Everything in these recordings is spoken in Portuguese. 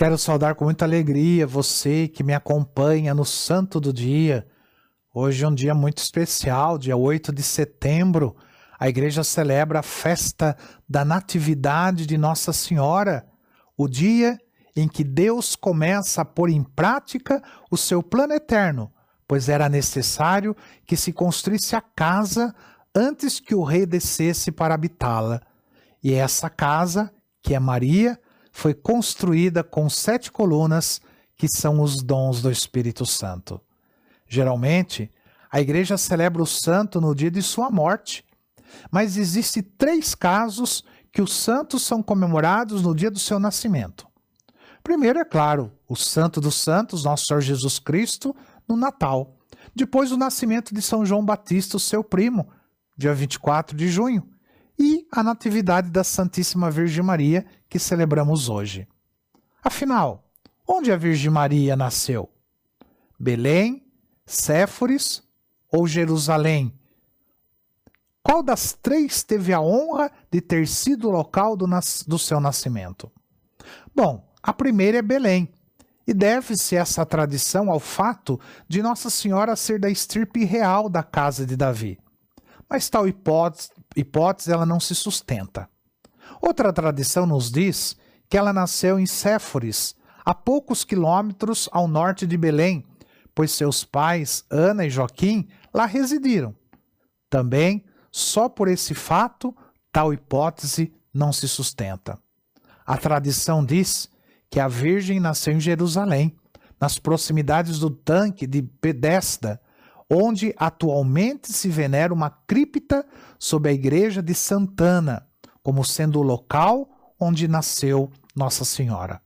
Quero saudar com muita alegria você que me acompanha no Santo do Dia. Hoje é um dia muito especial, dia 8 de setembro. A igreja celebra a festa da Natividade de Nossa Senhora, o dia em que Deus começa a pôr em prática o seu plano eterno, pois era necessário que se construísse a casa antes que o rei descesse para habitá-la. E essa casa, que é Maria, foi construída com sete colunas, que são os dons do Espírito Santo. Geralmente, a igreja celebra o santo no dia de sua morte, mas existem três casos que os santos são comemorados no dia do seu nascimento. Primeiro, é claro, o santo dos santos, nosso Senhor Jesus Cristo, no Natal. Depois, o nascimento de São João Batista, seu primo, dia 24 de junho e a Natividade da Santíssima Virgem Maria, que celebramos hoje. Afinal, onde a Virgem Maria nasceu? Belém, Séforis ou Jerusalém? Qual das três teve a honra de ter sido o local do, do seu nascimento? Bom, a primeira é Belém, e deve-se essa tradição ao fato de Nossa Senhora ser da estirpe real da casa de Davi. Mas tal hipótese, hipótese ela não se sustenta. Outra tradição nos diz que ela nasceu em Séforis, a poucos quilômetros ao norte de Belém, pois seus pais, Ana e Joaquim, lá residiram. Também, só por esse fato, tal hipótese não se sustenta. A tradição diz que a Virgem nasceu em Jerusalém, nas proximidades do tanque de Pedesta, onde atualmente se venera uma cripta sob a igreja de Santana, como sendo o local onde nasceu Nossa Senhora.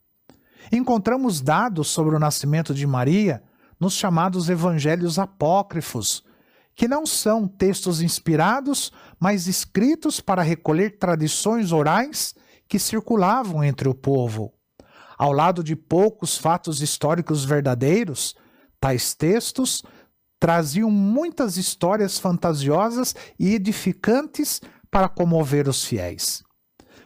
Encontramos dados sobre o nascimento de Maria nos chamados evangelhos apócrifos, que não são textos inspirados, mas escritos para recolher tradições orais que circulavam entre o povo. Ao lado de poucos fatos históricos verdadeiros, tais textos traziam muitas histórias fantasiosas e edificantes para comover os fiéis.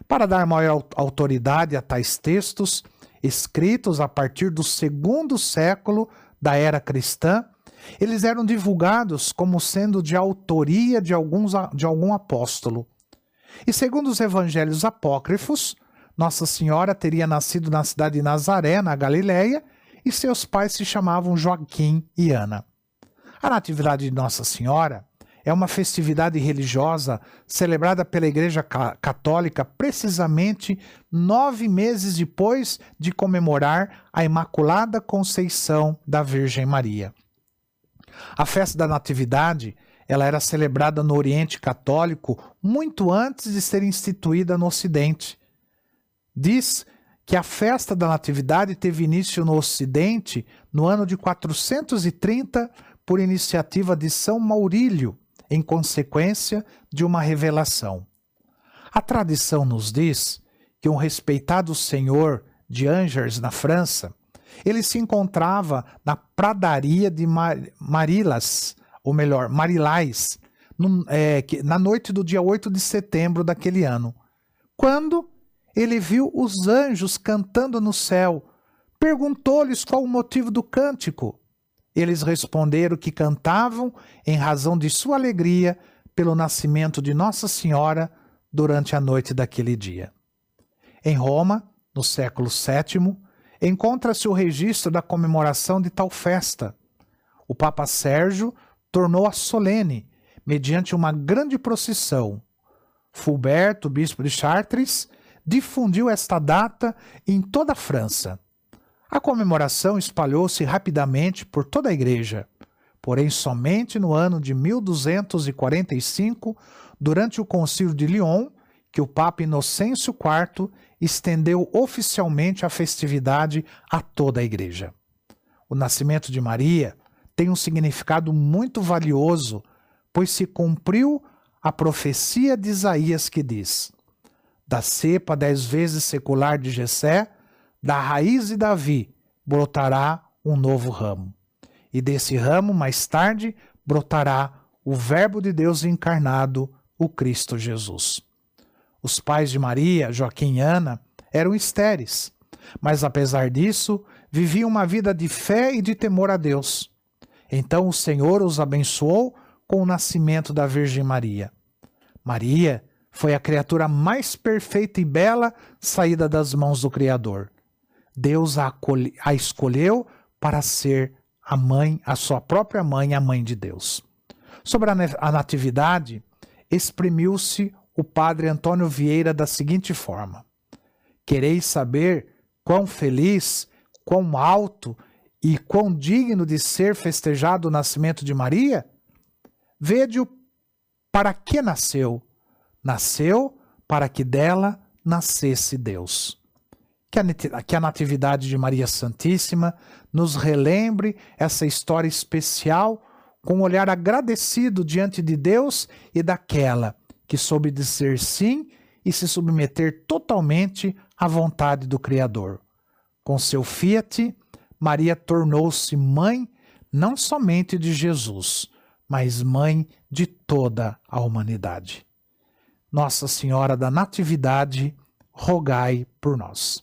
Para dar maior autoridade a tais textos, escritos a partir do segundo século da era cristã, eles eram divulgados como sendo de autoria de, alguns, de algum apóstolo. E segundo os evangelhos apócrifos, Nossa Senhora teria nascido na cidade de Nazaré, na Galiléia, e seus pais se chamavam Joaquim e Ana. A Natividade de Nossa Senhora é uma festividade religiosa celebrada pela Igreja Católica precisamente nove meses depois de comemorar a Imaculada Conceição da Virgem Maria. A festa da Natividade ela era celebrada no Oriente Católico muito antes de ser instituída no Ocidente. Diz que a festa da Natividade teve início no Ocidente no ano de 430 por iniciativa de São Maurílio, em consequência de uma revelação. A tradição nos diz que um respeitado senhor de Angers, na França, ele se encontrava na pradaria de Mar Marilas, ou melhor, Marilais, no, é, na noite do dia 8 de setembro daquele ano, quando ele viu os anjos cantando no céu. Perguntou-lhes qual o motivo do cântico. Eles responderam que cantavam em razão de sua alegria pelo nascimento de Nossa Senhora durante a noite daquele dia. Em Roma, no século VII, encontra-se o registro da comemoração de tal festa. O Papa Sérgio tornou-a solene, mediante uma grande procissão. Fulberto, bispo de Chartres, difundiu esta data em toda a França. A comemoração espalhou-se rapidamente por toda a igreja, porém somente no ano de 1245, durante o Concílio de Lyon, que o Papa Inocêncio IV estendeu oficialmente a festividade a toda a igreja. O nascimento de Maria tem um significado muito valioso, pois se cumpriu a profecia de Isaías que diz: Da cepa dez vezes secular de Jessé da raiz de Davi brotará um novo ramo. E desse ramo, mais tarde, brotará o Verbo de Deus encarnado, o Cristo Jesus. Os pais de Maria, Joaquim e Ana, eram estéreis, mas apesar disso, viviam uma vida de fé e de temor a Deus. Então o Senhor os abençoou com o nascimento da Virgem Maria. Maria foi a criatura mais perfeita e bela saída das mãos do Criador. Deus a, a escolheu para ser a mãe, a sua própria mãe, a mãe de Deus. Sobre a natividade, exprimiu-se o padre Antônio Vieira da seguinte forma: Quereis saber quão feliz, quão alto e quão digno de ser festejado o nascimento de Maria? Vede-o para que nasceu. Nasceu para que dela nascesse Deus que a Natividade de Maria Santíssima nos relembre essa história especial com um olhar agradecido diante de Deus e daquela que soube dizer sim e se submeter totalmente à vontade do Criador. Com seu fiat, Maria tornou-se mãe não somente de Jesus, mas mãe de toda a humanidade. Nossa Senhora da Natividade, rogai por nós.